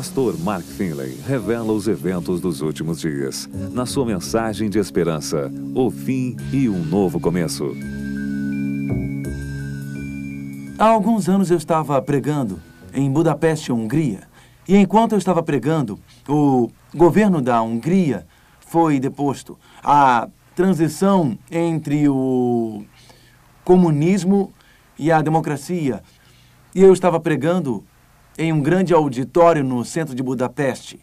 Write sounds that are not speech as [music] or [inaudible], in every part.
Pastor Mark Finley revela os eventos dos últimos dias, na sua mensagem de esperança, o fim e um novo começo. Há alguns anos eu estava pregando em Budapeste, Hungria. E enquanto eu estava pregando, o governo da Hungria foi deposto. A transição entre o comunismo e a democracia. E eu estava pregando em um grande auditório no centro de Budapeste.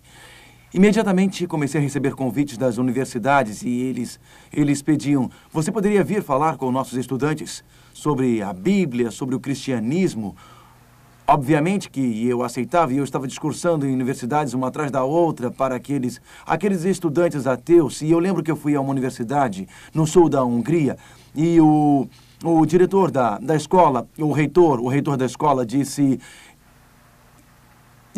Imediatamente comecei a receber convites das universidades e eles, eles pediam: você poderia vir falar com nossos estudantes sobre a Bíblia, sobre o cristianismo? Obviamente que eu aceitava e eu estava discursando em universidades uma atrás da outra para aqueles, aqueles estudantes ateus. E eu lembro que eu fui a uma universidade no sul da Hungria e o, o diretor da, da escola, o reitor, o reitor da escola disse: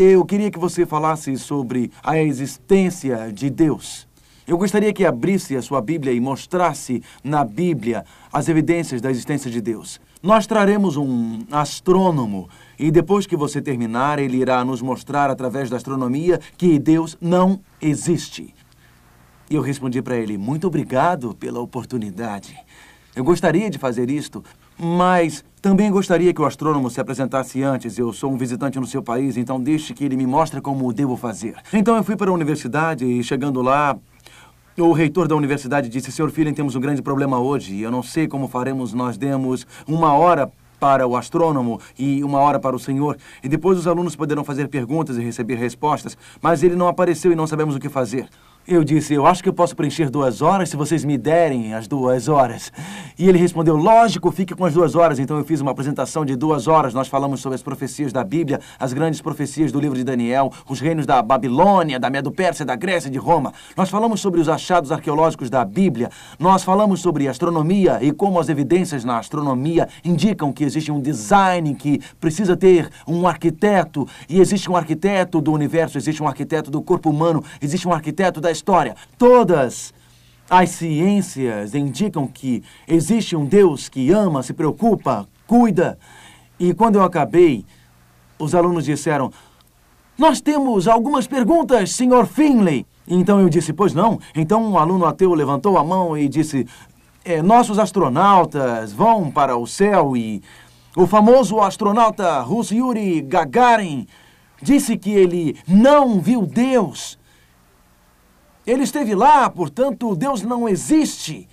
eu queria que você falasse sobre a existência de Deus. Eu gostaria que abrisse a sua Bíblia e mostrasse na Bíblia as evidências da existência de Deus. Nós traremos um astrônomo e depois que você terminar, ele irá nos mostrar através da astronomia que Deus não existe. E eu respondi para ele: Muito obrigado pela oportunidade. Eu gostaria de fazer isto, mas também gostaria que o astrônomo se apresentasse antes. Eu sou um visitante no seu país, então deixe que ele me mostre como devo fazer. Então eu fui para a universidade e, chegando lá, o reitor da universidade disse: Senhor filho, temos um grande problema hoje. Eu não sei como faremos. Nós demos uma hora para o astrônomo e uma hora para o senhor. E depois os alunos poderão fazer perguntas e receber respostas. Mas ele não apareceu e não sabemos o que fazer. Eu disse, eu acho que eu posso preencher duas horas se vocês me derem as duas horas. E ele respondeu, lógico, fique com as duas horas. Então eu fiz uma apresentação de duas horas. Nós falamos sobre as profecias da Bíblia, as grandes profecias do livro de Daniel, os reinos da Babilônia, da Medo-Pérsia, da Grécia de Roma. Nós falamos sobre os achados arqueológicos da Bíblia. Nós falamos sobre astronomia e como as evidências na astronomia indicam que existe um design que precisa ter um arquiteto. E existe um arquiteto do universo, existe um arquiteto do corpo humano, existe um arquiteto da história. Todas as ciências indicam que existe um Deus que ama, se preocupa, cuida. E quando eu acabei, os alunos disseram: Nós temos algumas perguntas, Sr. Finley. Então eu disse: Pois não. Então um aluno ateu levantou a mão e disse: é, Nossos astronautas vão para o céu e o famoso astronauta russo Yuri Gagarin disse que ele não viu Deus. Ele esteve lá, portanto, Deus não existe.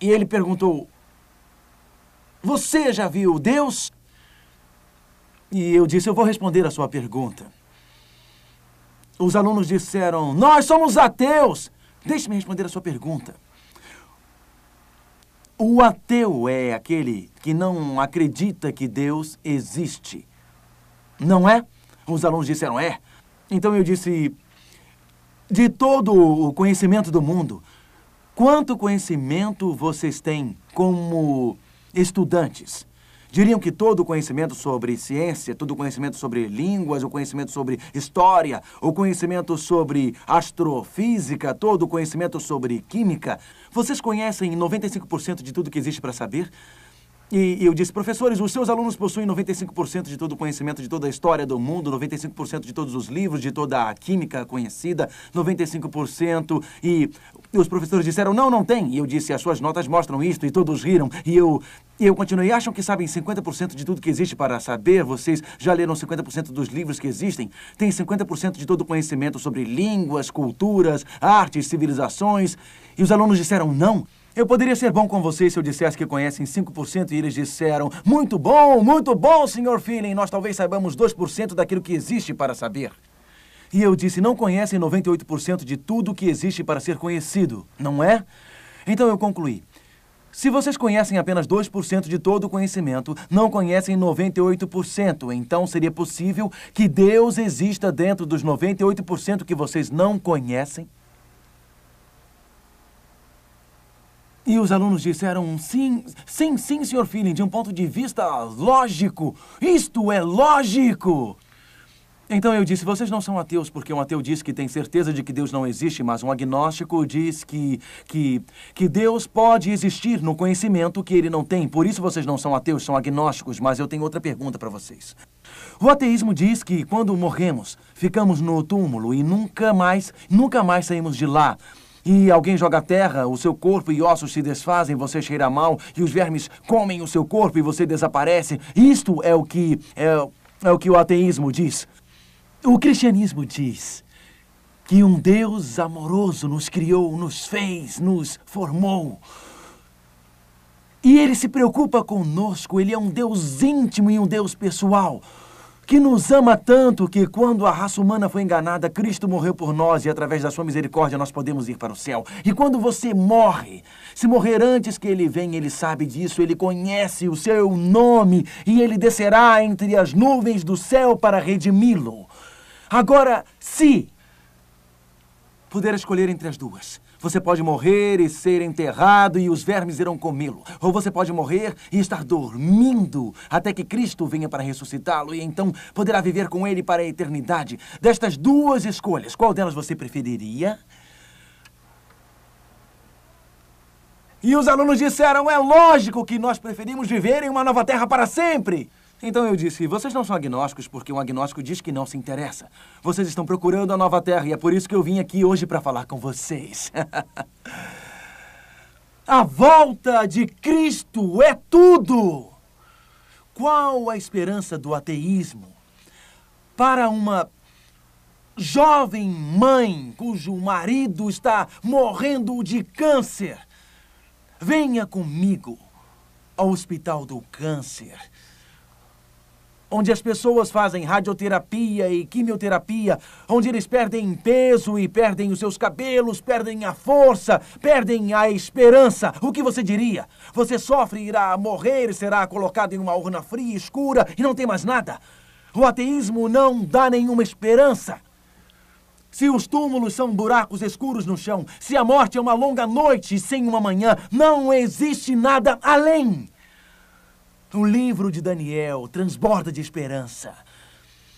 E ele perguntou: Você já viu Deus? E eu disse: Eu vou responder a sua pergunta. Os alunos disseram: Nós somos ateus. Deixe-me responder a sua pergunta. O ateu é aquele que não acredita que Deus existe. Não é? Os alunos disseram: É. Então eu disse: de todo o conhecimento do mundo, quanto conhecimento vocês têm como estudantes? Diriam que todo o conhecimento sobre ciência, todo o conhecimento sobre línguas, o conhecimento sobre história, o conhecimento sobre astrofísica, todo o conhecimento sobre química, vocês conhecem 95% de tudo que existe para saber? E, eu disse, professores, os seus alunos possuem 95% de todo o conhecimento de toda a história do mundo, 95% de todos os livros, de toda a química conhecida, 95%. E os professores disseram, não, não tem. E eu disse, as suas notas mostram isto, e todos riram. E eu, e eu continuei, acham que sabem 50% de tudo que existe para saber? Vocês já leram 50% dos livros que existem? Tem 50% de todo o conhecimento sobre línguas, culturas, artes, civilizações? E os alunos disseram, não. Eu poderia ser bom com vocês se eu dissesse que conhecem 5% e eles disseram: Muito bom, muito bom, Sr. Feeling. Nós talvez saibamos 2% daquilo que existe para saber. E eu disse: Não conhecem 98% de tudo que existe para ser conhecido, não é? Então eu concluí. Se vocês conhecem apenas 2% de todo o conhecimento, não conhecem 98%, então seria possível que Deus exista dentro dos 98% que vocês não conhecem? E os alunos disseram sim, sim, sim, senhor Feeling, de um ponto de vista lógico. Isto é lógico. Então eu disse: vocês não são ateus porque um ateu diz que tem certeza de que Deus não existe, mas um agnóstico diz que, que, que Deus pode existir no conhecimento que ele não tem. Por isso vocês não são ateus, são agnósticos. Mas eu tenho outra pergunta para vocês. O ateísmo diz que quando morremos, ficamos no túmulo e nunca mais, nunca mais saímos de lá. E alguém joga terra, o seu corpo e ossos se desfazem, você cheira mal, e os vermes comem o seu corpo e você desaparece. Isto é o que é, é o que o ateísmo diz. O cristianismo diz que um Deus amoroso nos criou, nos fez, nos formou. E ele se preocupa conosco, ele é um Deus íntimo e um Deus pessoal, que nos ama tanto que quando a raça humana foi enganada, Cristo morreu por nós e através da sua misericórdia nós podemos ir para o céu. E quando você morre, se morrer antes que ele venha, ele sabe disso, ele conhece o seu nome e ele descerá entre as nuvens do céu para redimi-lo. Agora, se puder escolher entre as duas, você pode morrer e ser enterrado e os vermes irão comê-lo. Ou você pode morrer e estar dormindo até que Cristo venha para ressuscitá-lo e então poderá viver com ele para a eternidade. Destas duas escolhas, qual delas você preferiria? E os alunos disseram: é lógico que nós preferimos viver em uma nova terra para sempre. Então eu disse: vocês não são agnósticos porque um agnóstico diz que não se interessa. Vocês estão procurando a nova terra e é por isso que eu vim aqui hoje para falar com vocês. [laughs] a volta de Cristo é tudo! Qual a esperança do ateísmo para uma jovem mãe cujo marido está morrendo de câncer? Venha comigo ao Hospital do Câncer onde as pessoas fazem radioterapia e quimioterapia, onde eles perdem peso e perdem os seus cabelos, perdem a força, perdem a esperança. O que você diria? Você sofre, irá morrer, será colocado em uma urna fria, escura e não tem mais nada. O ateísmo não dá nenhuma esperança. Se os túmulos são buracos escuros no chão, se a morte é uma longa noite sem uma manhã, não existe nada além. O livro de Daniel transborda de esperança.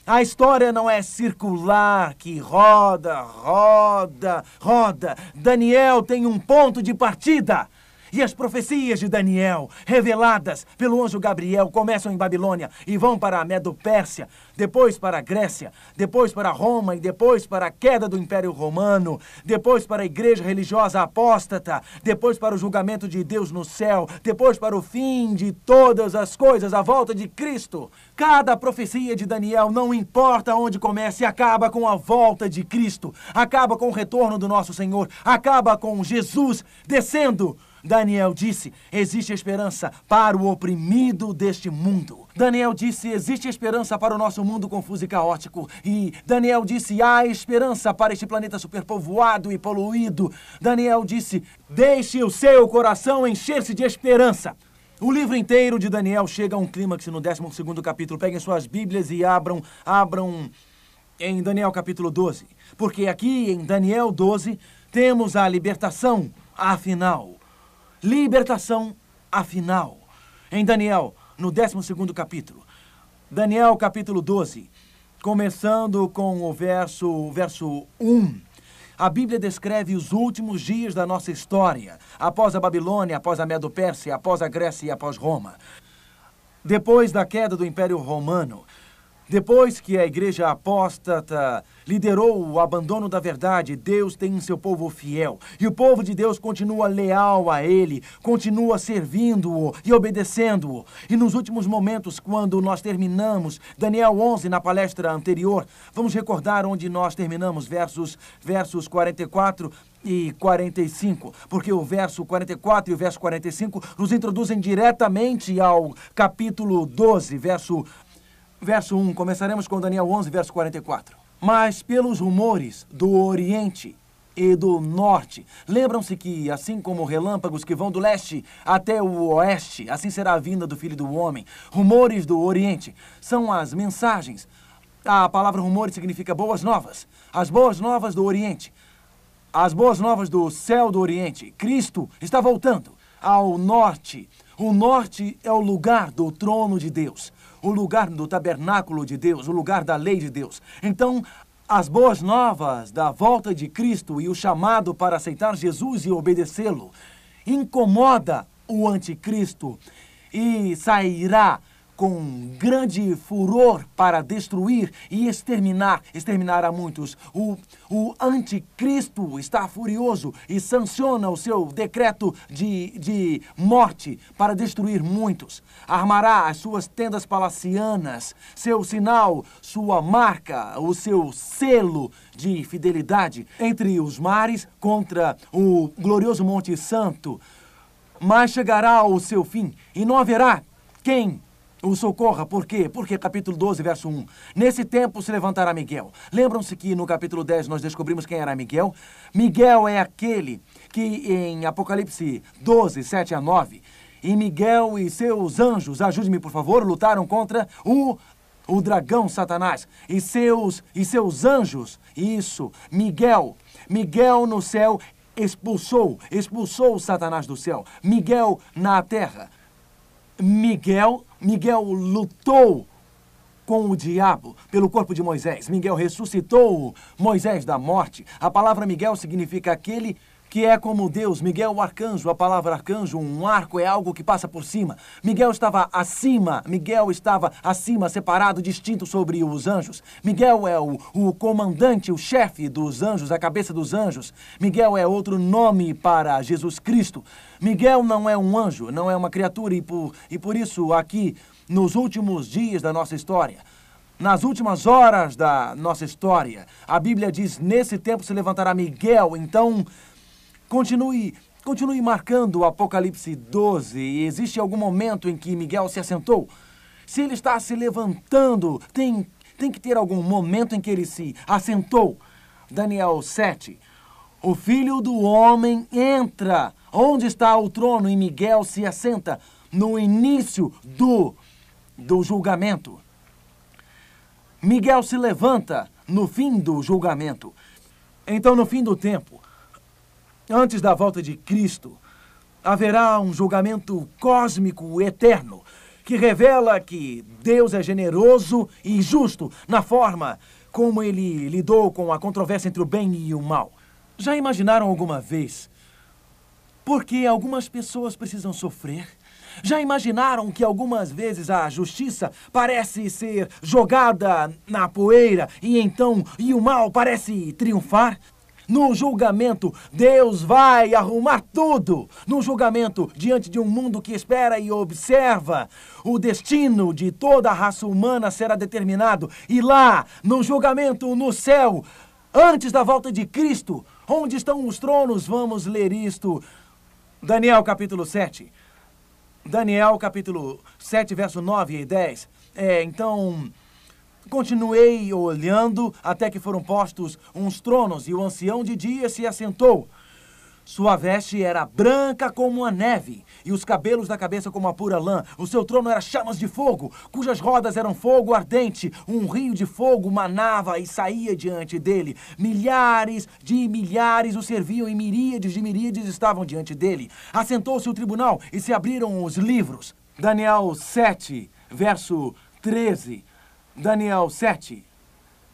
A história não é circular que roda, roda, roda. Daniel tem um ponto de partida. E as profecias de Daniel, reveladas pelo anjo Gabriel, começam em Babilônia e vão para a Medo-Pérsia, depois para a Grécia, depois para Roma e depois para a queda do Império Romano, depois para a igreja religiosa apóstata, depois para o julgamento de Deus no céu, depois para o fim de todas as coisas, a volta de Cristo. Cada profecia de Daniel, não importa onde comece, acaba com a volta de Cristo, acaba com o retorno do nosso Senhor, acaba com Jesus descendo Daniel disse: existe esperança para o oprimido deste mundo. Daniel disse: existe esperança para o nosso mundo confuso e caótico. E Daniel disse: há esperança para este planeta superpovoado e poluído. Daniel disse: deixe o seu coração encher-se de esperança. O livro inteiro de Daniel chega a um clímax no 12 capítulo. Peguem suas Bíblias e abram, abram em Daniel capítulo 12. Porque aqui em Daniel 12 temos a libertação, afinal libertação afinal. Em Daniel, no 12 capítulo. Daniel, capítulo 12, começando com o verso, verso 1. A Bíblia descreve os últimos dias da nossa história, após a Babilônia, após a Medo-Pérsia, após a Grécia e após Roma. Depois da queda do Império Romano, depois que a igreja apóstata liderou o abandono da verdade, Deus tem seu povo fiel. E o povo de Deus continua leal a ele, continua servindo-o e obedecendo-o. E nos últimos momentos, quando nós terminamos Daniel 11 na palestra anterior, vamos recordar onde nós terminamos, versos, versos 44 e 45, porque o verso 44 e o verso 45 nos introduzem diretamente ao capítulo 12, verso verso 1. Começaremos com Daniel 11, verso 44. Mas pelos rumores do Oriente e do Norte, lembram-se que, assim como relâmpagos que vão do leste até o oeste, assim será a vinda do Filho do Homem. Rumores do Oriente são as mensagens. A palavra rumores significa boas novas. As boas novas do Oriente. As boas novas do céu do Oriente. Cristo está voltando ao norte. O norte é o lugar do trono de Deus. o lugar do tabernáculo de Deus, o lugar da lei de Deus. Então, as boas novas da volta de Cristo e o chamado para aceitar Jesus e obedecê-lo incomoda o anticristo e sairá com grande furor para destruir e exterminar, exterminar a muitos. O, o anticristo está furioso e sanciona o seu decreto de, de morte para destruir muitos. Armará as suas tendas palacianas, seu sinal, sua marca, o seu selo de fidelidade entre os mares contra o glorioso Monte Santo. Mas chegará o seu fim e não haverá quem o socorra. Por quê? Porque capítulo 12, verso 1. Nesse tempo se levantará Miguel. Lembram-se que no capítulo 10 nós descobrimos quem era Miguel? Miguel é aquele que em Apocalipse 12, 7 a 9, e Miguel e seus anjos, ajude-me por favor, lutaram contra o o dragão Satanás e seus e seus anjos. Isso, Miguel. Miguel no céu expulsou, expulsou Satanás do céu. Miguel na terra. Miguel Miguel lutou com o diabo pelo corpo de Moisés. Miguel ressuscitou Moisés da morte. A palavra Miguel significa aquele que é como Deus. Miguel, o arcanjo, a palavra arcanjo, um arco é algo que passa por cima. Miguel estava acima, Miguel estava acima, separado, distinto sobre os anjos. Miguel é o, o comandante, o chefe dos anjos, a cabeça dos anjos. Miguel é outro nome para Jesus Cristo. Miguel não é um anjo, não é uma criatura, e por, e por isso, aqui, nos últimos dias da nossa história, nas últimas horas da nossa história, a Bíblia diz: nesse tempo se levantará Miguel. Então, Continue, continue marcando o Apocalipse 12. Existe algum momento em que Miguel se assentou? Se ele está se levantando, tem, tem que ter algum momento em que ele se assentou. Daniel 7. O filho do homem entra. Onde está o trono? E Miguel se assenta no início do, do julgamento. Miguel se levanta no fim do julgamento. Então, no fim do tempo, antes da volta de Cristo, haverá um julgamento cósmico eterno que revela que Deus é generoso e justo na forma como ele lidou com a controvérsia entre o bem e o mal. Já imaginaram alguma vez por que algumas pessoas precisam sofrer? Já imaginaram que algumas vezes a justiça parece ser jogada na poeira e então e o mal parece triunfar? No julgamento, Deus vai arrumar tudo. No julgamento, diante de um mundo que espera e observa, o destino de toda a raça humana será determinado. E lá, no julgamento, no céu, antes da volta de Cristo, onde estão os tronos, vamos ler isto. Daniel capítulo 7. Daniel capítulo 7, verso 9 e 10. É, então. Continuei olhando até que foram postos uns tronos e o ancião de dia se assentou. Sua veste era branca como a neve, e os cabelos da cabeça como a pura lã. O seu trono era chamas de fogo, cujas rodas eram fogo ardente. Um rio de fogo manava e saía diante dele. Milhares de milhares o serviam e miríades de miríades estavam diante dele. Assentou-se o tribunal e se abriram os livros. Daniel 7, verso 13. Daniel 7,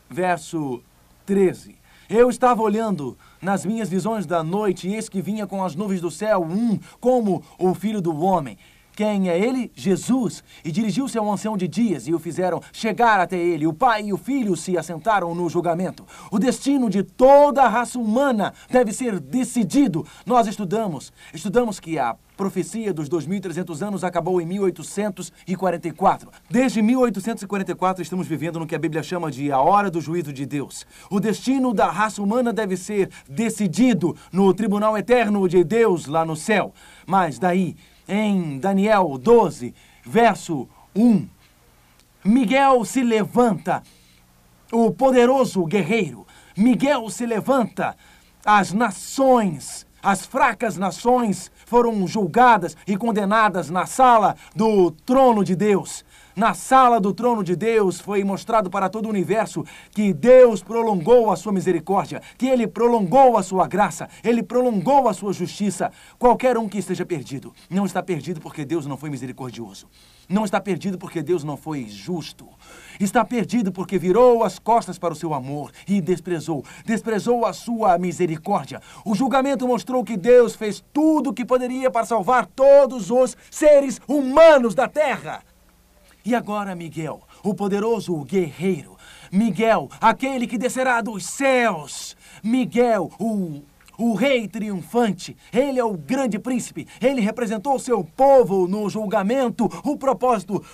verso 13. Eu estava olhando nas minhas visões da noite, e eis que vinha com as nuvens do céu um como o filho do homem. Quem é ele? Jesus. E dirigiu-se ao ancião de dias e o fizeram chegar até ele. O pai e o filho se assentaram no julgamento. O destino de toda a raça humana deve ser decidido. Nós estudamos, estudamos que a profecia dos 2.300 anos acabou em 1844. Desde 1844 estamos vivendo no que a Bíblia chama de a hora do juízo de Deus. O destino da raça humana deve ser decidido no tribunal eterno de Deus lá no céu. Mas daí em Daniel 12, verso 1. Miguel se levanta, o poderoso guerreiro. Miguel se levanta, as nações, as fracas nações foram julgadas e condenadas na sala do trono de Deus. na sala do trono de Deus, foi mostrado para todo o universo que Deus prolongou a sua misericórdia, que Ele prolongou a sua graça, Ele prolongou a sua justiça. Qualquer um que esteja perdido, não está perdido porque Deus não foi misericordioso. Não está perdido porque Deus não foi justo. Está perdido porque virou as costas para o seu amor e desprezou. Desprezou a sua misericórdia. O julgamento mostrou que Deus fez tudo o que poderia para salvar todos os seres humanos da terra. E agora, Miguel, o poderoso guerreiro. Miguel, aquele que descerá dos céus. Miguel, o o rei triunfante. Ele é o grande príncipe. Ele representou seu povo no julgamento. O propósito,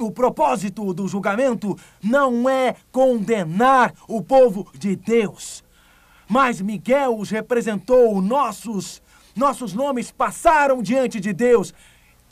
o propósito do julgamento não é condenar o povo de Deus. Mas Miguel os representou, nossos, nossos nomes passaram diante de Deus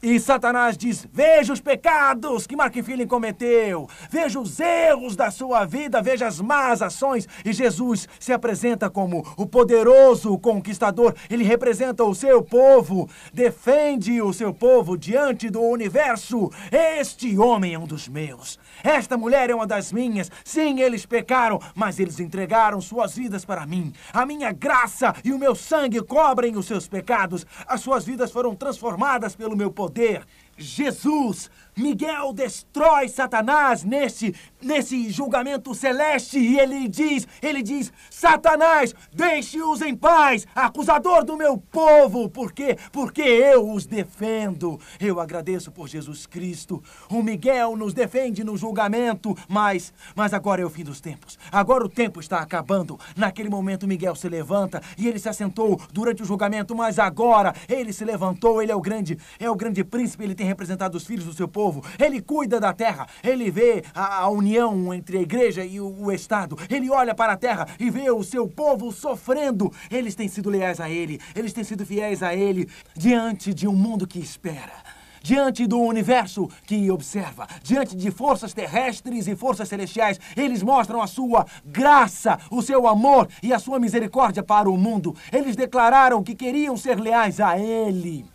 e Satanás diz: Veja os pecados que Mark Feeling cometeu, veja os erros da sua vida, veja as más ações. E Jesus se apresenta como o poderoso conquistador. Ele representa o seu povo, defende o seu povo diante do universo. Este homem é um dos meus. Esta mulher é uma das minhas. Sim, eles pecaram, mas eles entregaram suas vidas para mim. A minha graça e o meu sangue cobrem os seus pecados. As suas vidas foram transformadas pelo meu poder poder. Jesus Miguel destrói Satanás nesse, nesse julgamento celeste e ele diz, ele diz, Satanás, deixe-os em paz, acusador do meu povo, por quê? Porque eu os defendo. Eu agradeço por Jesus Cristo. O Miguel nos defende no julgamento, mas, mas agora é o fim dos tempos. Agora o tempo está acabando. Naquele momento Miguel se levanta e ele se assentou durante o julgamento, mas agora ele se levantou, ele é o grande, é o grande príncipe, ele tem representado os filhos do seu povo povo, ele cuida da terra, ele vê a, a união entre a igreja e o, o, Estado, ele olha para a terra e vê o seu povo sofrendo. Eles têm sido leais a ele, eles têm sido fiéis a ele, diante de um mundo que espera diante do universo que observa, diante de forças terrestres e forças celestiais, eles mostram a sua graça, o seu amor e a sua misericórdia para o mundo. Eles declararam que queriam ser leais a Ele.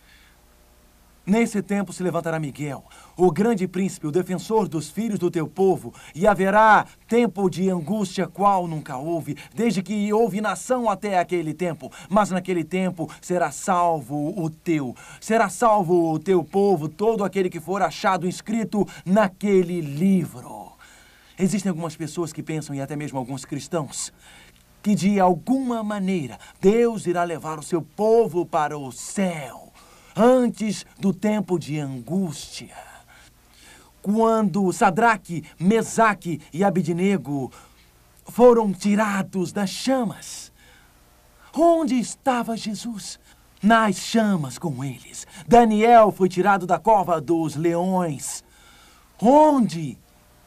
Nesse tempo se levantará Miguel, o grande príncipe, o defensor dos filhos do teu povo, e haverá tempo de angústia qual nunca houve, desde que houve nação até aquele tempo. Mas naquele tempo será salvo o teu, será salvo o teu povo, todo aquele que for achado inscrito naquele livro. Existem algumas pessoas que pensam, e até mesmo alguns cristãos, que de alguma maneira Deus irá levar o seu povo para o céu antes do tempo de angústia. Quando Sadraque, Mesaque e Abidnego foram tirados das chamas, onde estava Jesus? Nas chamas com eles. Daniel foi tirado da cova dos leões. Onde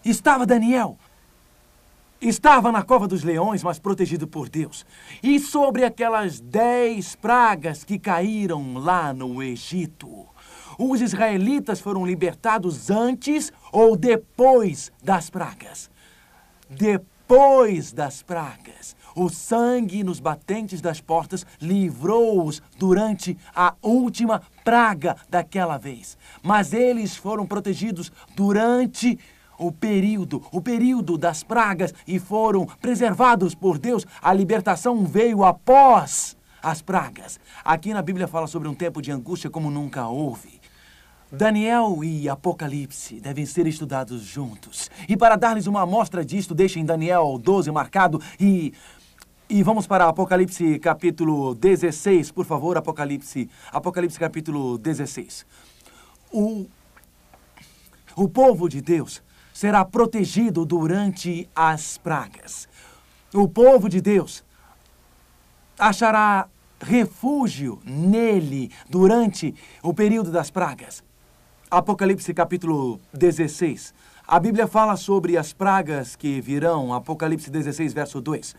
estava Daniel? Estava na cova dos leões, mas protegido por Deus. E sobre aquelas dez pragas que caíram lá no Egito. Os israelitas foram libertados antes ou depois das pragas? Depois das pragas. O sangue nos batentes das portas livrou-os durante a última praga daquela vez. Mas eles foram protegidos durante o período, o período das pragas e foram preservados por Deus. A libertação veio após as pragas. Aqui na Bíblia fala sobre um tempo de angústia como nunca houve. Daniel e Apocalipse devem ser estudados juntos. E para dar-lhes uma amostra disto, deixem Daniel 12 marcado e e vamos para Apocalipse capítulo 16, por favor, Apocalipse, Apocalipse capítulo 16. O o povo de Deus será protegido durante as pragas. O povo de Deus achará refúgio nele durante o período das pragas. Apocalipse capítulo 16. A Bíblia fala sobre as pragas que virão, Apocalipse 16, verso 2.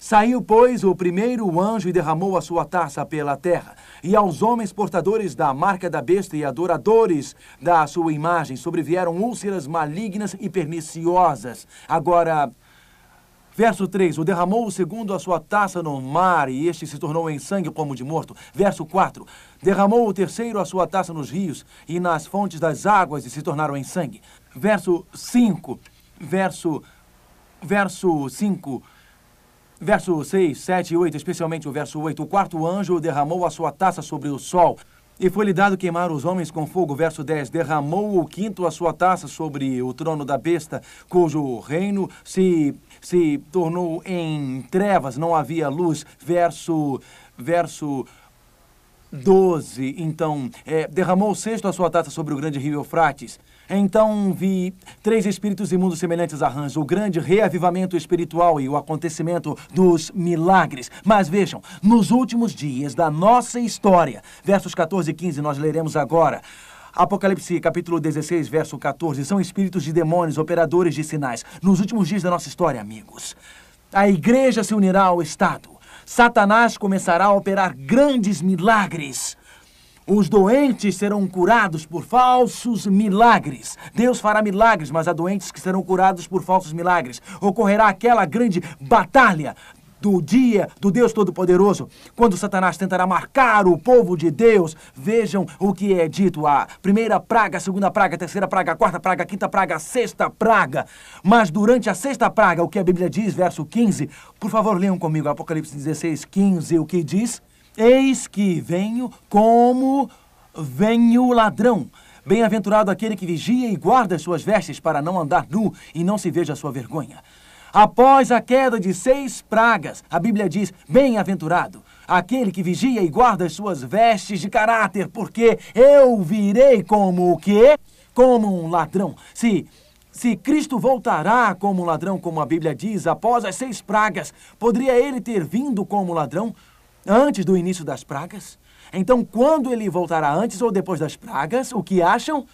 Saiu, pois, o primeiro anjo e derramou a sua taça pela terra. E aos homens portadores da marca da besta e adoradores da sua imagem sobrevieram úlceras malignas e perniciosas. Agora, Verso 3: O derramou o segundo a sua taça no mar, e este se tornou em sangue como de morto. Verso 4: Derramou o terceiro a sua taça nos rios e nas fontes das águas, e se tornaram em sangue. verso 5, verso, verso 5, verso 6, 7 e 8, especialmente o verso 8. O quarto anjo derramou a sua taça sobre o sol. E foi-lhe dado queimar os homens com fogo. Verso 10. Derramou o quinto a sua taça sobre o trono da besta, cujo reino se, se tornou em trevas, não havia luz. Verso, verso 12. Então, é, derramou o sexto a sua taça sobre o grande rio Eufrates. Então vi três espíritos imundos semelhantes a rãs, o grande reavivamento espiritual e o acontecimento dos milagres. Mas vejam, nos últimos dias da nossa história, versos 14 e 15, nós leremos agora. Apocalipse, capítulo 16, verso 14, são espíritos de demônios, operadores de sinais. Nos últimos dias da nossa história, amigos, a igreja se unirá ao Estado. Satanás começará a operar grandes milagres. Os doentes serão curados por falsos milagres. Deus fará milagres, mas há doentes que serão curados por falsos milagres. Ocorrerá aquela grande batalha do dia do Deus Todo-Poderoso, quando Satanás tentará marcar o povo de Deus. Vejam o que é dito: a primeira praga, a segunda praga, a terceira praga, a quarta praga, a quinta praga, a sexta praga. Mas durante a sexta praga, o que a Bíblia diz, verso 15, por favor, leiam comigo Apocalipse 16, 15, o que diz? Eis que venho como venho ladrão. Bem-aventurado aquele que vigia e guarda as suas vestes para não andar nu e não se veja a sua vergonha. Após a queda de seis pragas, a Bíblia diz: Bem-aventurado aquele que vigia e guarda as suas vestes de caráter, porque eu virei como o quê? Como um ladrão. Se se Cristo voltará como ladrão, como a Bíblia diz, após as seis pragas, poderia ele ter vindo como ladrão? antes do início das pragas. Então, quando ele voltará antes ou depois das pragas, o que acham?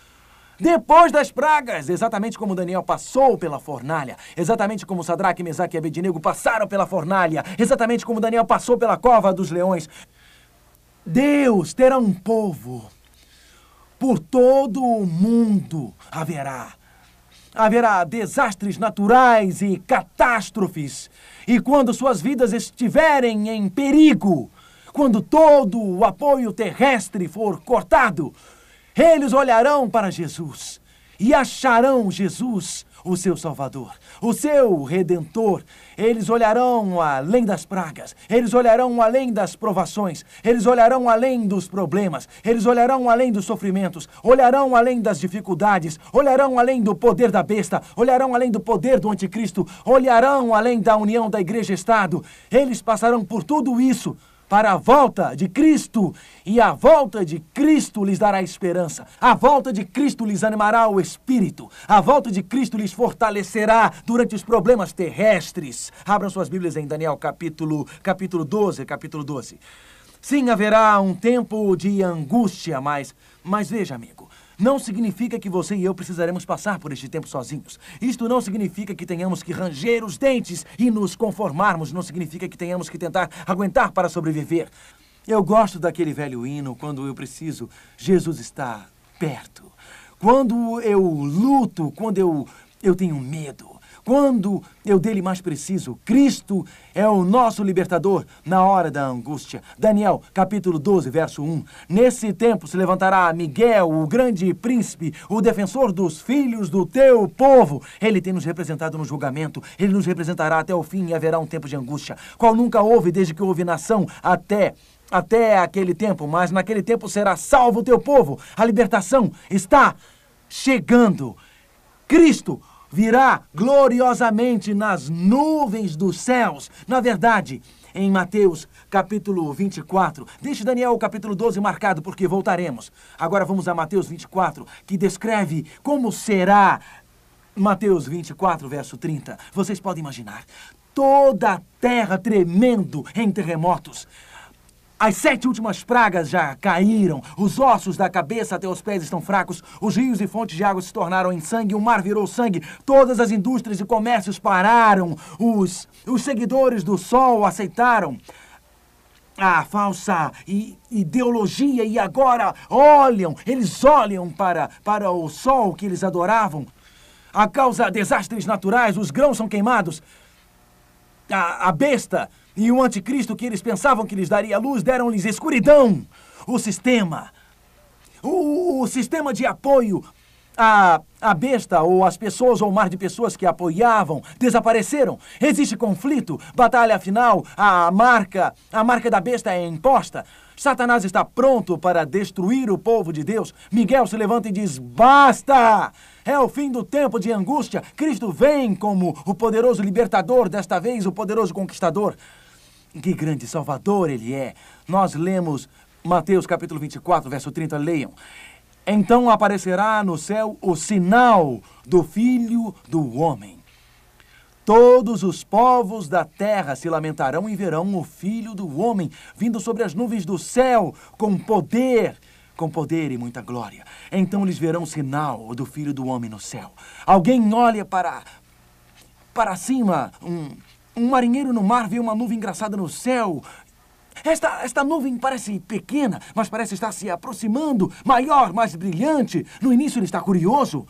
Depois das pragas, exatamente como Daniel passou pela fornalha, exatamente como Sadraque, Mesaque e Abednego passaram pela fornalha, exatamente como Daniel passou pela cova dos leões. Deus terá um povo. Por todo o mundo haverá haverá desastres naturais e catástrofes. E quando suas vidas estiverem em perigo, quando todo o apoio terrestre for cortado, eles olharão para Jesus e acharão Jesus o seu Salvador, o seu Redentor. Eles olharão além das pragas, eles olharão além das provações, eles olharão além dos problemas, eles olharão além dos sofrimentos, olharão além das dificuldades, olharão além do poder da besta, olharão além do poder do anticristo, olharão além da união da igreja-estado. Eles passarão por tudo isso para a volta de Cristo, e a volta de Cristo lhes dará esperança. A volta de Cristo lhes animará o espírito. A volta de Cristo lhes fortalecerá durante os problemas terrestres. Abram suas Bíblias em Daniel capítulo, capítulo 12, capítulo 12. Sim, haverá um tempo de angústia, mas, mas veja, amigo, não significa que você e eu precisaremos passar por este tempo sozinhos. Isto não significa que tenhamos que ranger os dentes e nos conformarmos. Não significa que tenhamos que tentar aguentar para sobreviver. Eu gosto daquele velho hino quando eu preciso. Jesus está perto. Quando eu luto, quando eu, eu tenho medo. Quando eu dele mais preciso, Cristo é o nosso libertador na hora da angústia. Daniel, capítulo 12, verso 1. Nesse tempo se levantará Miguel, o grande príncipe, o defensor dos filhos do teu povo. Ele tem nos representado no julgamento, ele nos representará até o fim e haverá um tempo de angústia, qual nunca houve desde que houve nação até até aquele tempo, mas naquele tempo será salvo o teu povo. A libertação está chegando. Cristo virá gloriosamente nas nuvens dos céus. Na verdade, em Mateus capítulo 24. Deixe Daniel capítulo 12 marcado, porque voltaremos. Agora vamos a Mateus 24, que descreve como será. Mateus 24, verso 30. Vocês podem imaginar toda a terra tremendo em terremotos. As sete últimas pragas já caíram, os ossos da cabeça até os pés estão fracos, os rios e fontes de água se tornaram em sangue, o mar virou sangue, todas as indústrias e comércios pararam, os, os seguidores do sol aceitaram a falsa ideologia e agora olham, eles olham para, para o sol que eles adoravam. A causa desastres naturais, os grãos são queimados. A, a besta e o anticristo que eles pensavam que lhes daria luz deram-lhes escuridão. O sistema, o, o sistema de apoio A, a besta ou as pessoas ou mar de pessoas que apoiavam desapareceram. Existe conflito, batalha final, a marca, a marca da besta é imposta. Satanás está pronto para destruir o povo de Deus. Miguel se levanta e diz: Basta! É o fim do tempo de angústia. Cristo vem como o poderoso libertador, desta vez o poderoso conquistador. Que grande salvador ele é. Nós lemos Mateus capítulo 24, verso 30, leiam. Então aparecerá no céu o sinal do Filho do Homem. Todos os povos da terra se lamentarão e verão o Filho do Homem vindo sobre as nuvens do céu com poder, com poder e muita glória. Então eles verão o sinal do Filho do Homem no céu. Alguém olha para para cima, um, um marinheiro no mar vê uma nuvem engraçada no céu esta, esta nuvem parece pequena, mas parece estar se aproximando, maior, mais brilhante. No início ele está curioso.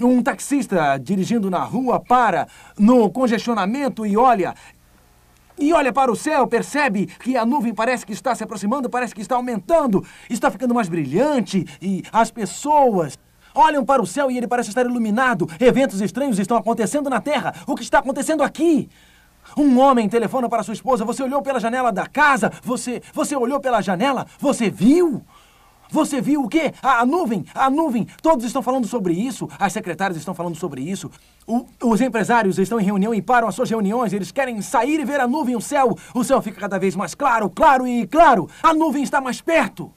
Um taxista dirigindo na rua para no congestionamento e olha. E olha para o céu, percebe que a nuvem parece que está se aproximando, parece que está aumentando, está ficando mais brilhante e as pessoas olham para o céu e ele parece estar iluminado. Eventos estranhos estão acontecendo na Terra. O que está acontecendo aqui? Um homem telefona para sua esposa. Você olhou pela janela da casa? Você, você olhou pela janela? Você viu? Você viu o quê? A, a, nuvem, a nuvem. Todos estão falando sobre isso. As secretárias estão falando sobre isso. O, os empresários estão em reunião e param as suas reuniões. Eles querem sair e ver a nuvem, o céu. O céu fica cada vez mais claro, claro e claro. A nuvem está mais perto.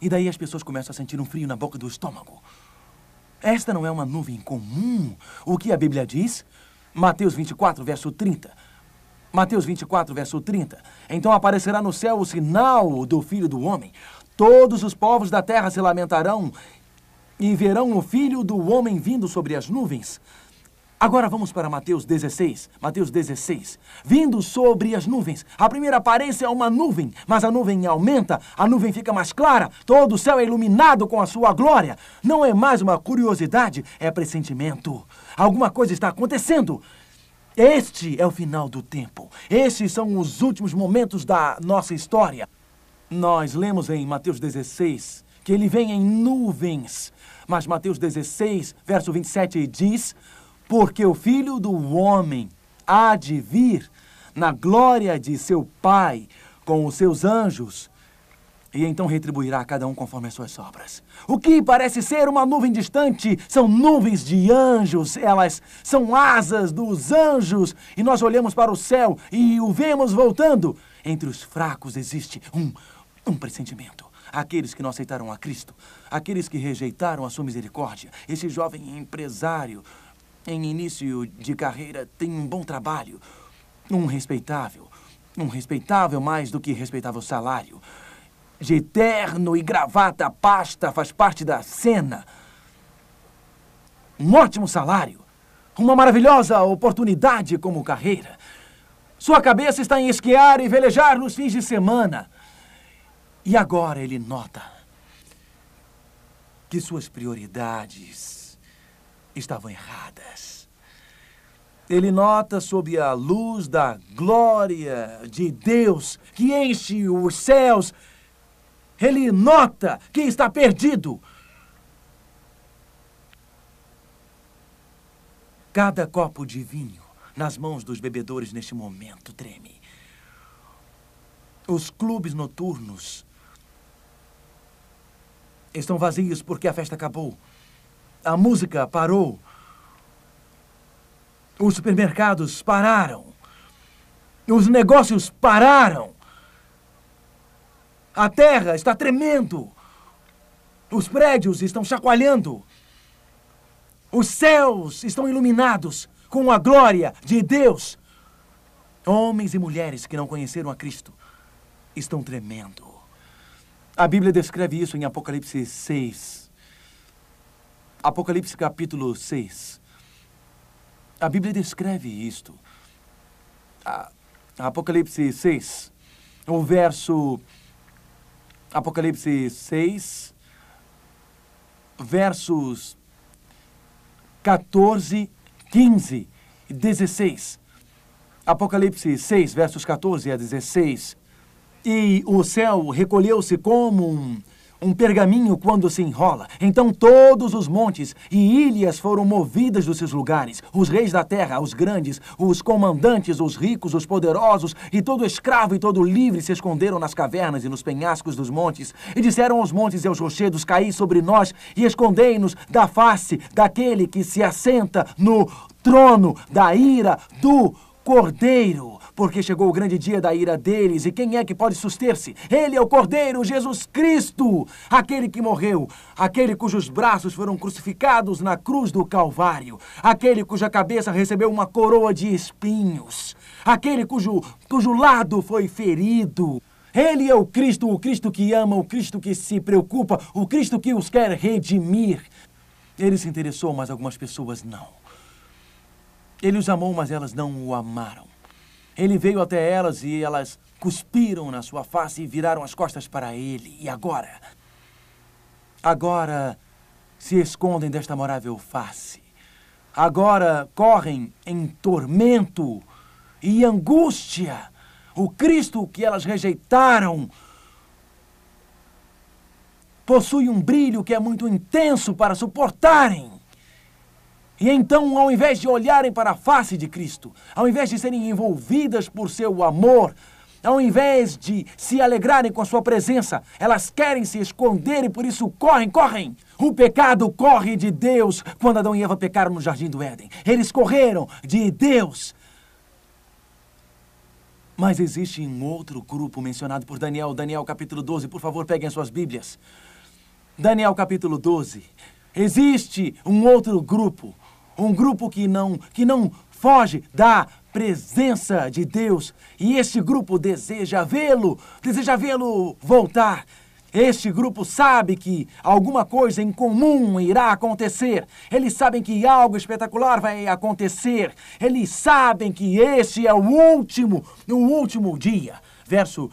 E daí as pessoas começam a sentir um frio na boca do estômago. Esta não é uma nuvem comum. O que a Bíblia diz? Mateus 24, verso 30. Mateus 24, verso 30. Então aparecerá no céu o sinal do Filho do Homem. Todos os povos da terra se lamentarão e verão o Filho do Homem vindo sobre as nuvens. Agora vamos para Mateus 16. Mateus 16. Vindo sobre as nuvens. A primeira aparência é uma nuvem, mas a nuvem aumenta, a nuvem fica mais clara, todo o céu é iluminado com a sua glória. Não é mais uma curiosidade, é pressentimento. Alguma coisa está acontecendo. Este é o final do tempo. Estes são os últimos momentos da nossa história. Nós lemos em Mateus 16 que ele vem em nuvens. Mas Mateus 16, verso 27 diz: Porque o filho do homem há de vir na glória de seu Pai com os seus anjos e então retribuirá a cada um conforme as suas obras. O que parece ser uma nuvem distante são nuvens de anjos, elas são asas dos anjos, e nós olhamos para o céu e o vemos voltando. Entre os fracos existe um, um pressentimento. Aqueles que não aceitaram a Cristo, aqueles que rejeitaram a sua misericórdia. Esse jovem empresário, em início de carreira, tem um bom trabalho, um respeitável, um respeitável mais do que respeitável salário de terno e gravata pasta faz parte da cena. Um ótimo salário. Uma maravilhosa oportunidade como carreira. Sua cabeça está em esquiar e velejar nos fins de semana. E agora ele nota que suas prioridades estavam erradas. Ele nota sob a luz da glória de Deus que enche os céus ele nota que está perdido. Cada copo de vinho nas mãos dos bebedores neste momento treme. Os clubes noturnos estão vazios porque a festa acabou. A música parou. Os supermercados pararam. Os negócios pararam. A terra está tremendo. Os prédios estão chacoalhando. Os céus estão iluminados com a glória de Deus. Homens e mulheres que não conheceram a Cristo estão tremendo. A Bíblia descreve isso em Apocalipse 6. Apocalipse capítulo 6. A Bíblia descreve isto. Apocalipse 6, o verso Apocalipse 6, versos 14, 15 e 16. Apocalipse 6, versos 14 a 16. E o céu recolheu-se como um, um pergaminho quando se enrola. Então todos os montes e ilhas foram movidas dos seus lugares. Os reis da terra, os grandes, os comandantes, os ricos, os poderosos, e todo escravo e todo livre se esconderam nas cavernas e nos penhascos dos montes. E disseram aos montes e aos rochedos: Caí sobre nós e escondei-nos da face daquele que se assenta no trono da ira do Cordeiro porque chegou o grande dia da ira deles, e quem é que pode suster-se? Ele é o Cordeiro, Jesus Cristo, aquele que morreu, aquele cujos braços foram crucificados na cruz do Calvário, aquele cuja cabeça recebeu uma coroa de espinhos, aquele cujo, cujo lado foi ferido. Ele é o Cristo, o Cristo que ama, o Cristo que se preocupa, o Cristo que os quer redimir. Ele se interessou, mas algumas pessoas não. Ele os amou, mas elas não o amaram. Ele veio até elas e elas cuspiram na sua face e viraram as costas para ele. E agora? Agora se escondem desta amorável face. Agora correm em tormento e angústia. O Cristo que elas rejeitaram possui um brilho que é muito intenso para suportarem. E então, ao invés de olharem para a face de Cristo, ao invés de serem envolvidas por seu amor, ao invés de se alegrarem com a sua presença, elas querem se esconder e por isso correm, correm. O pecado corre de Deus quando Adão e Eva pecaram no jardim do Éden. Eles correram de Deus. Mas existe um outro grupo mencionado por Daniel, Daniel capítulo 12. Por favor, peguem as suas Bíblias. Daniel capítulo 12. Existe um outro grupo um grupo que não, que não foge da presença de Deus. E este grupo deseja vê-lo, deseja vê-lo voltar. Este grupo sabe que alguma coisa em comum irá acontecer. Eles sabem que algo espetacular vai acontecer. Eles sabem que este é o último, o último dia. Verso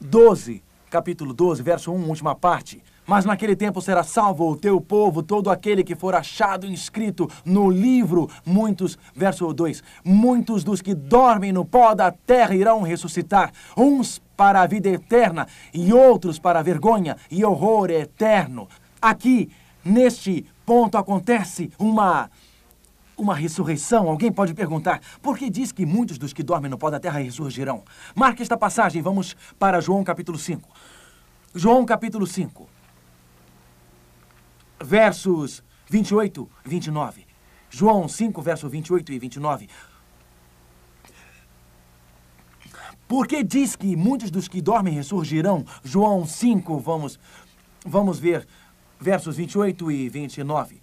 12, capítulo 12, verso 1, última parte. Mas naquele tempo será salvo o teu povo, todo aquele que for achado inscrito no livro. Muitos, verso 2: Muitos dos que dormem no pó da terra irão ressuscitar, uns para a vida eterna e outros para a vergonha e horror eterno. Aqui, neste ponto, acontece uma uma ressurreição. Alguém pode perguntar, por que diz que muitos dos que dormem no pó da terra ressurgirão? Marque esta passagem, vamos para João capítulo 5. João capítulo 5 versos 28 e 29. João 5, verso 28 e 29. Porque diz que muitos dos que dormem ressurgirão. João 5, vamos, vamos ver versos 28 e 29.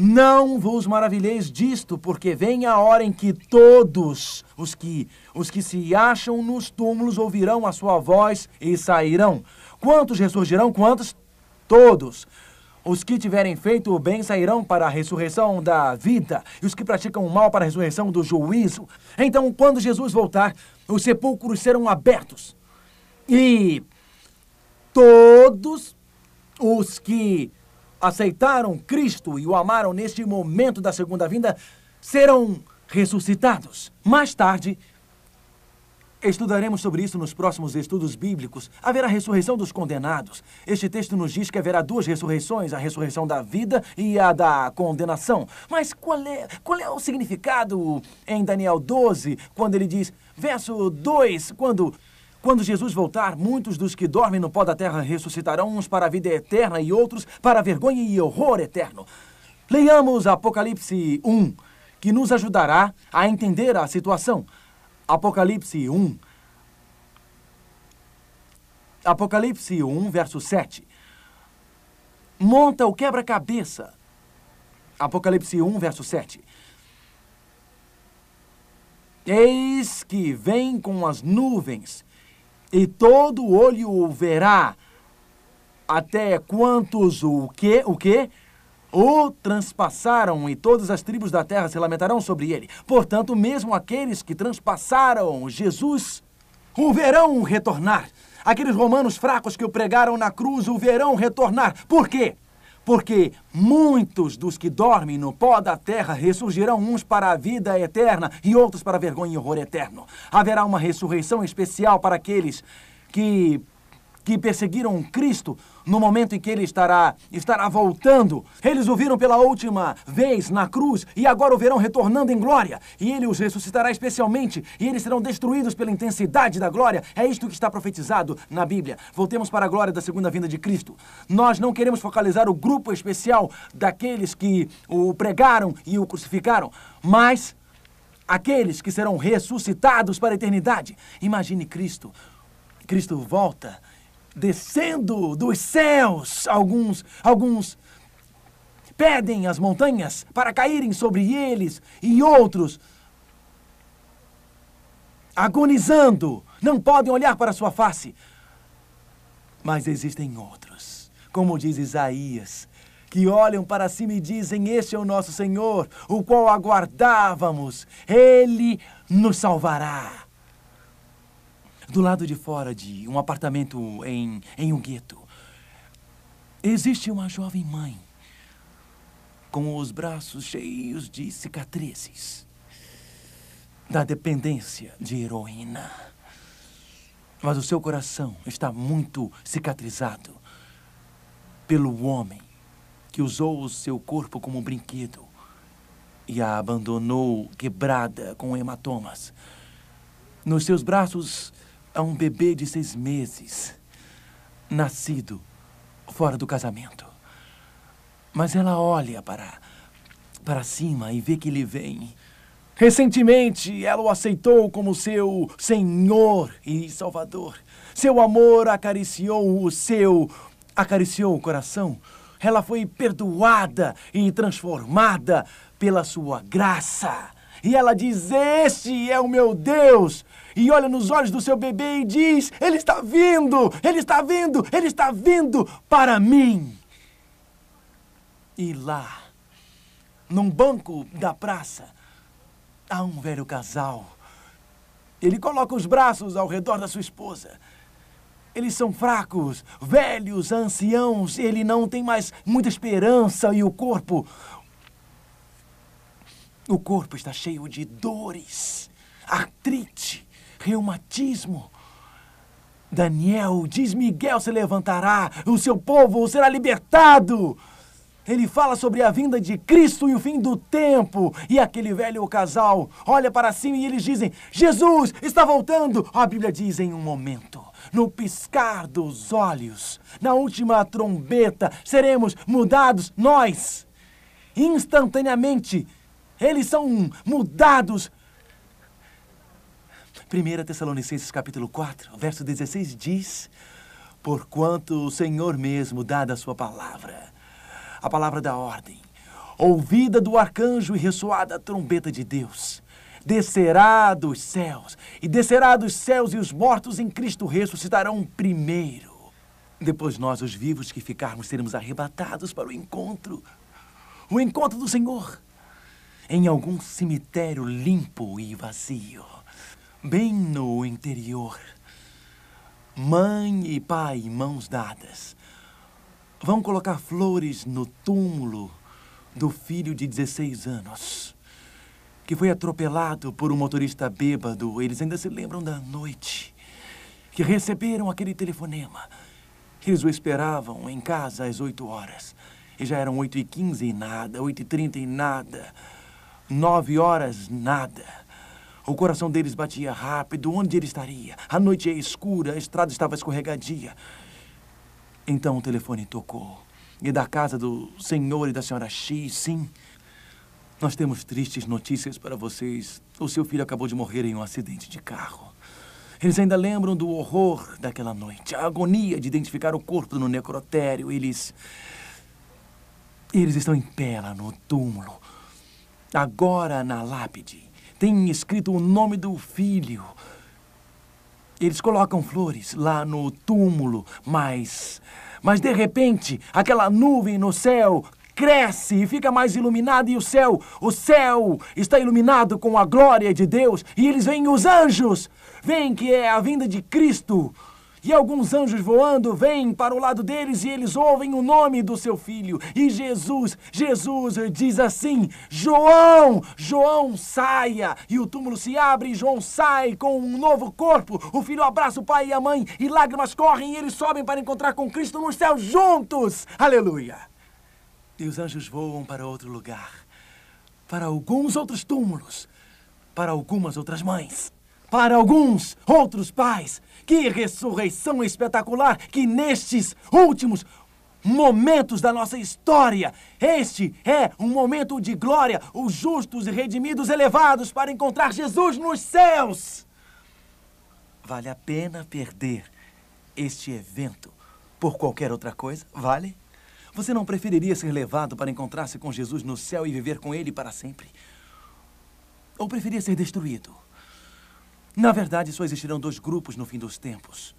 Não vos maravilheis disto, porque vem a hora em que todos os que, os que se acham nos túmulos ouvirão a sua voz e sairão. Quantos ressurgirão? Quantos? Todos. Os que tiverem feito o bem sairão para a ressurreição da vida, e os que praticam o mal para a ressurreição do juízo. Então, quando Jesus voltar, os sepulcros serão abertos. E todos os que aceitaram Cristo e o amaram neste momento da segunda vinda serão ressuscitados. Mais tarde, Estudaremos sobre isso nos próximos estudos bíblicos. Haverá ressurreição dos condenados. Este texto nos diz que haverá duas ressurreições, a ressurreição da vida e a da condenação. Mas qual é, qual é o significado em Daniel 12, quando ele diz, verso 2, quando quando Jesus voltar, muitos dos que dormem no pó da terra ressuscitarão, uns para a vida eterna e outros para a vergonha e horror eterno. Leiamos Apocalipse 1, que nos ajudará a entender a situação. Apocalipse 1. Apocalipse 1, verso 7. Monta o quebra-cabeça. Apocalipse 1, verso 7. Eis que vem com as nuvens, e todo olho o verá, até quantos o que, o que? O transpassaram e todas as tribos da terra se lamentarão sobre ele. Portanto, mesmo aqueles que transpassaram Jesus o verão retornar. Aqueles romanos fracos que o pregaram na cruz o verão retornar. Por quê? Porque muitos dos que dormem no pó da terra ressurgirão uns para a vida eterna e outros para a vergonha e horror eterno. Haverá uma ressurreição especial para aqueles que que perseguiram Cristo no momento em que ele estará, estará voltando. Eles o viram pela última vez na cruz e agora o verão retornando em glória. E ele os ressuscitará especialmente e eles serão destruídos pela intensidade da glória. É isto que está profetizado na Bíblia. Voltemos para a glória da segunda vinda de Cristo. Nós não queremos focalizar o grupo especial daqueles que o pregaram e o crucificaram, mas aqueles que serão ressuscitados para a eternidade. Imagine Cristo. Cristo volta descendo dos céus. Alguns, alguns pedem as montanhas para caírem sobre eles e outros agonizando, não podem olhar para sua face. Mas existem outros, como diz Isaías, que olham para cima e dizem: Este é o nosso Senhor, o qual aguardávamos, ele nos salvará do lado de fora de um apartamento em, em um gueto, existe uma jovem mãe com os braços cheios de cicatrizes da dependência de heroína. Mas o seu coração está muito cicatrizado pelo homem que usou o seu corpo como brinquedo e a abandonou quebrada com hematomas. Nos seus braços a um bebê de seis meses, nascido fora do casamento. Mas ela olha para, para cima e vê que ele vem. Recentemente, ela o aceitou como seu Senhor e Salvador. Seu amor acariciou o seu, acariciou o coração. Ela foi perdoada e transformada pela sua graça. E ela diz: Este é o meu Deus. E olha nos olhos do seu bebê e diz: Ele está vindo, ele está vindo, ele está vindo para mim. E lá, num banco da praça, há um velho casal. Ele coloca os braços ao redor da sua esposa. Eles são fracos, velhos, anciãos, ele não tem mais muita esperança e o corpo, o corpo está cheio de dores, artrite, reumatismo. Daniel diz: Miguel se levantará, o seu povo será libertado. Ele fala sobre a vinda de Cristo e o fim do tempo. E aquele velho casal olha para cima e eles dizem: Jesus está voltando. A Bíblia diz em um momento, no piscar dos olhos, na última trombeta, seremos mudados nós. Instantaneamente eles são mudados. 1 Tessalonicenses capítulo 4, verso 16 diz: Porquanto o Senhor mesmo, dada a sua palavra, a palavra da ordem, ouvida do arcanjo e ressoada a trombeta de Deus, descerá dos céus, e descerá dos céus, e os mortos em Cristo ressuscitarão primeiro. Depois nós, os vivos que ficarmos, seremos arrebatados para o encontro, o encontro do Senhor em algum cemitério limpo e vazio, bem no interior. Mãe e pai, mãos dadas, vão colocar flores no túmulo do filho de 16 anos, que foi atropelado por um motorista bêbado. Eles ainda se lembram da noite que receberam aquele telefonema. Eles o esperavam em casa às 8 horas. E já eram 8 e 15 e nada, 8 e 30 e nada. Nove horas, nada. O coração deles batia rápido. Onde ele estaria? A noite é escura, a estrada estava escorregadia. Então o telefone tocou. E da casa do senhor e da senhora X, sim. Nós temos tristes notícias para vocês. O seu filho acabou de morrer em um acidente de carro. Eles ainda lembram do horror daquela noite, a agonia de identificar o corpo no necrotério. Eles. Eles estão em pé lá no túmulo, Agora na lápide tem escrito o nome do filho. Eles colocam flores lá no túmulo, mas. Mas de repente, aquela nuvem no céu cresce e fica mais iluminada, e o céu, o céu está iluminado com a glória de Deus, e eles veem os anjos, veem que é a vinda de Cristo. E alguns anjos voando vêm para o lado deles e eles ouvem o nome do seu filho. E Jesus, Jesus diz assim: João, João, saia. E o túmulo se abre e João sai com um novo corpo. O filho abraça o pai e a mãe e lágrimas correm e eles sobem para encontrar com Cristo nos céus juntos. Aleluia. E os anjos voam para outro lugar, para alguns outros túmulos, para algumas outras mães para alguns outros pais. Que ressurreição espetacular que nestes últimos momentos da nossa história, este é um momento de glória, os justos e redimidos elevados para encontrar Jesus nos céus. Vale a pena perder este evento por qualquer outra coisa? Vale? Você não preferiria ser levado para encontrar-se com Jesus no céu e viver com ele para sempre? Ou preferia ser destruído? Na verdade, só existirão dois grupos no fim dos tempos.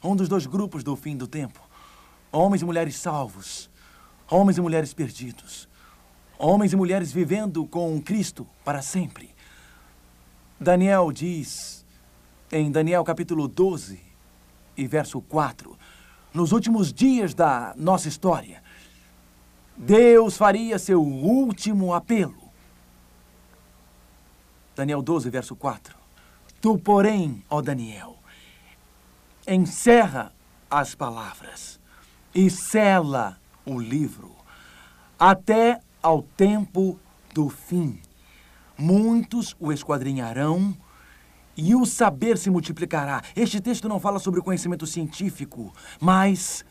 Um dos dois grupos do fim do tempo. Homens e mulheres salvos. Homens e mulheres perdidos. Homens e mulheres vivendo com Cristo para sempre. Daniel diz, em Daniel capítulo 12 e verso 4, nos últimos dias da nossa história, Deus faria seu último apelo. Daniel 12, verso 4. Tu, porém, ó Daniel, encerra as palavras e sela o livro até ao tempo do fim. Muitos o esquadrinharão e o saber se multiplicará. Este texto não fala sobre o conhecimento científico, mas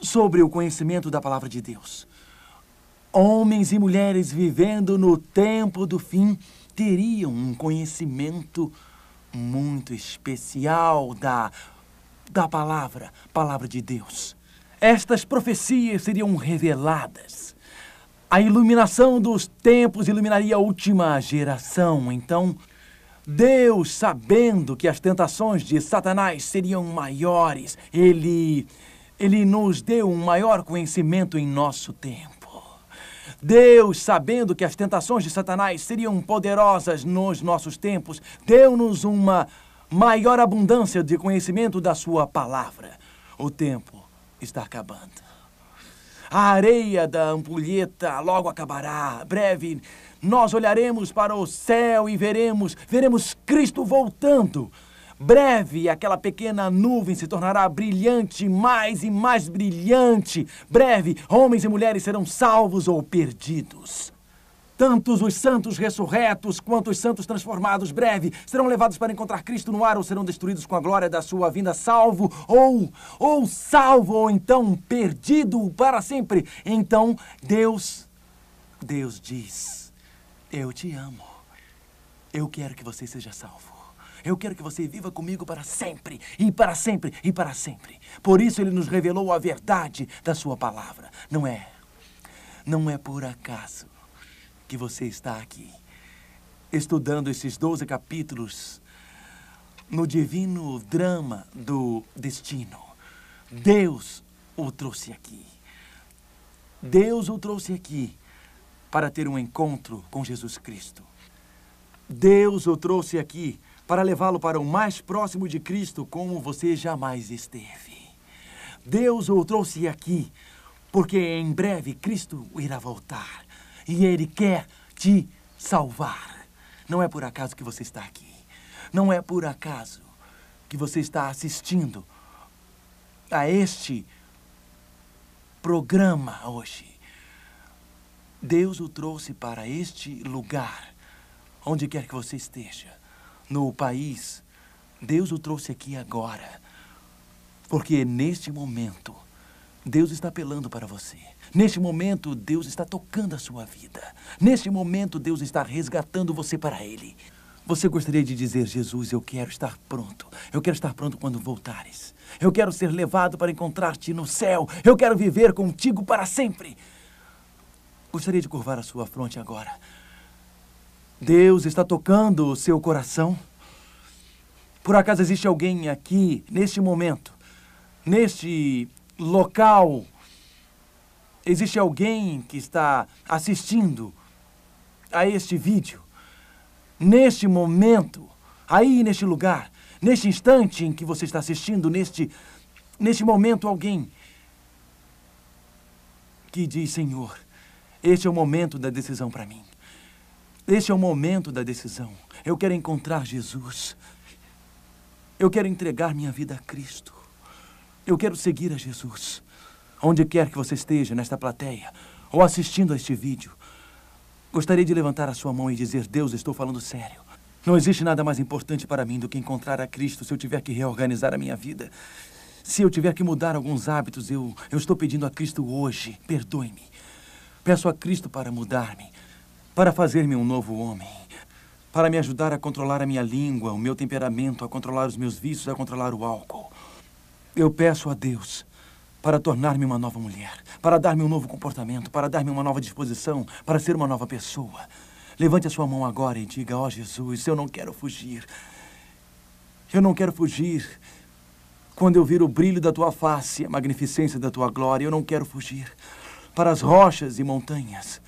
sobre o conhecimento da palavra de Deus. Homens e mulheres vivendo no tempo do fim teriam um conhecimento muito especial da, da palavra, palavra de Deus. Estas profecias seriam reveladas. A iluminação dos tempos iluminaria a última geração. Então, Deus, sabendo que as tentações de Satanás seriam maiores, ele, ele nos deu um maior conhecimento em nosso tempo. Deus, sabendo que as tentações de Satanás seriam poderosas nos nossos tempos, deu-nos uma maior abundância de conhecimento da Sua palavra. O tempo está acabando. A areia da ampulheta logo acabará. Breve, nós olharemos para o céu e veremos, veremos Cristo voltando. Breve, aquela pequena nuvem se tornará brilhante, mais e mais brilhante. Breve, homens e mulheres serão salvos ou perdidos. Tantos os santos ressurretos quanto os santos transformados, breve, serão levados para encontrar Cristo no ar ou serão destruídos com a glória da sua vinda, salvo ou, ou salvo, ou então perdido para sempre. Então, Deus, Deus diz: Eu te amo. Eu quero que você seja salvo. Eu quero que você viva comigo para sempre, e para sempre, e para sempre. Por isso ele nos revelou a verdade da sua palavra. Não é? Não é por acaso que você está aqui, estudando esses 12 capítulos no divino drama do destino. Deus o trouxe aqui. Deus o trouxe aqui para ter um encontro com Jesus Cristo. Deus o trouxe aqui para levá-lo para o mais próximo de Cristo como você jamais esteve. Deus o trouxe aqui porque em breve Cristo irá voltar e Ele quer te salvar. Não é por acaso que você está aqui. Não é por acaso que você está assistindo a este programa hoje. Deus o trouxe para este lugar, onde quer que você esteja no país, Deus o trouxe aqui agora. Porque neste momento, Deus está apelando para você. Neste momento, Deus está tocando a sua vida. Neste momento, Deus está resgatando você para Ele. Você gostaria de dizer, Jesus, eu quero estar pronto. Eu quero estar pronto quando voltares. Eu quero ser levado para encontrar-te no céu. Eu quero viver contigo para sempre. Gostaria de curvar a sua fronte agora. Deus está tocando o seu coração. Por acaso existe alguém aqui, neste momento, neste local, existe alguém que está assistindo a este vídeo, neste momento, aí neste lugar, neste instante em que você está assistindo, neste, neste momento, alguém que diz: Senhor, este é o momento da decisão para mim. Este é o momento da decisão. Eu quero encontrar Jesus. Eu quero entregar minha vida a Cristo. Eu quero seguir a Jesus. Onde quer que você esteja, nesta plateia, ou assistindo a este vídeo, gostaria de levantar a sua mão e dizer: Deus, estou falando sério. Não existe nada mais importante para mim do que encontrar a Cristo se eu tiver que reorganizar a minha vida. Se eu tiver que mudar alguns hábitos, eu, eu estou pedindo a Cristo hoje, perdoe-me. Peço a Cristo para mudar-me, para fazer-me um novo homem, para me ajudar a controlar a minha língua, o meu temperamento, a controlar os meus vícios, a controlar o álcool. Eu peço a Deus para tornar-me uma nova mulher, para dar-me um novo comportamento, para dar-me uma nova disposição, para ser uma nova pessoa. Levante a sua mão agora e diga: Ó oh, Jesus, eu não quero fugir. Eu não quero fugir. Quando eu vir o brilho da tua face, a magnificência da tua glória, eu não quero fugir para as rochas e montanhas.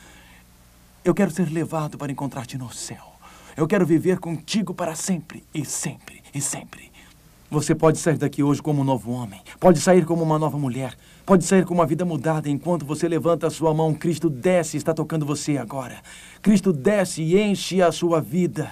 Eu quero ser levado para encontrar-te no céu. Eu quero viver contigo para sempre e sempre e sempre. Você pode sair daqui hoje como um novo homem, pode sair como uma nova mulher, pode sair com uma vida mudada enquanto você levanta a sua mão. Cristo desce e está tocando você agora. Cristo desce e enche a sua vida.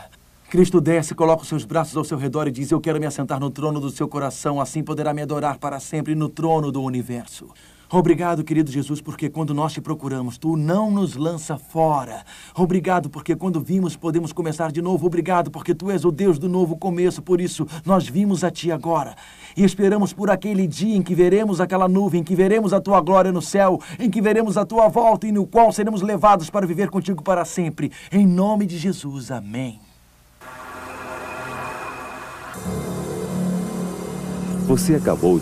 Cristo desce, coloca os seus braços ao seu redor e diz: Eu quero me assentar no trono do seu coração, assim poderá me adorar para sempre no trono do universo. Obrigado, querido Jesus, porque quando nós te procuramos, tu não nos lança fora. Obrigado, porque quando vimos, podemos começar de novo. Obrigado, porque tu és o Deus do novo começo. Por isso, nós vimos a ti agora e esperamos por aquele dia em que veremos aquela nuvem, em que veremos a tua glória no céu, em que veremos a tua volta e no qual seremos levados para viver contigo para sempre. Em nome de Jesus, amém. Você acabou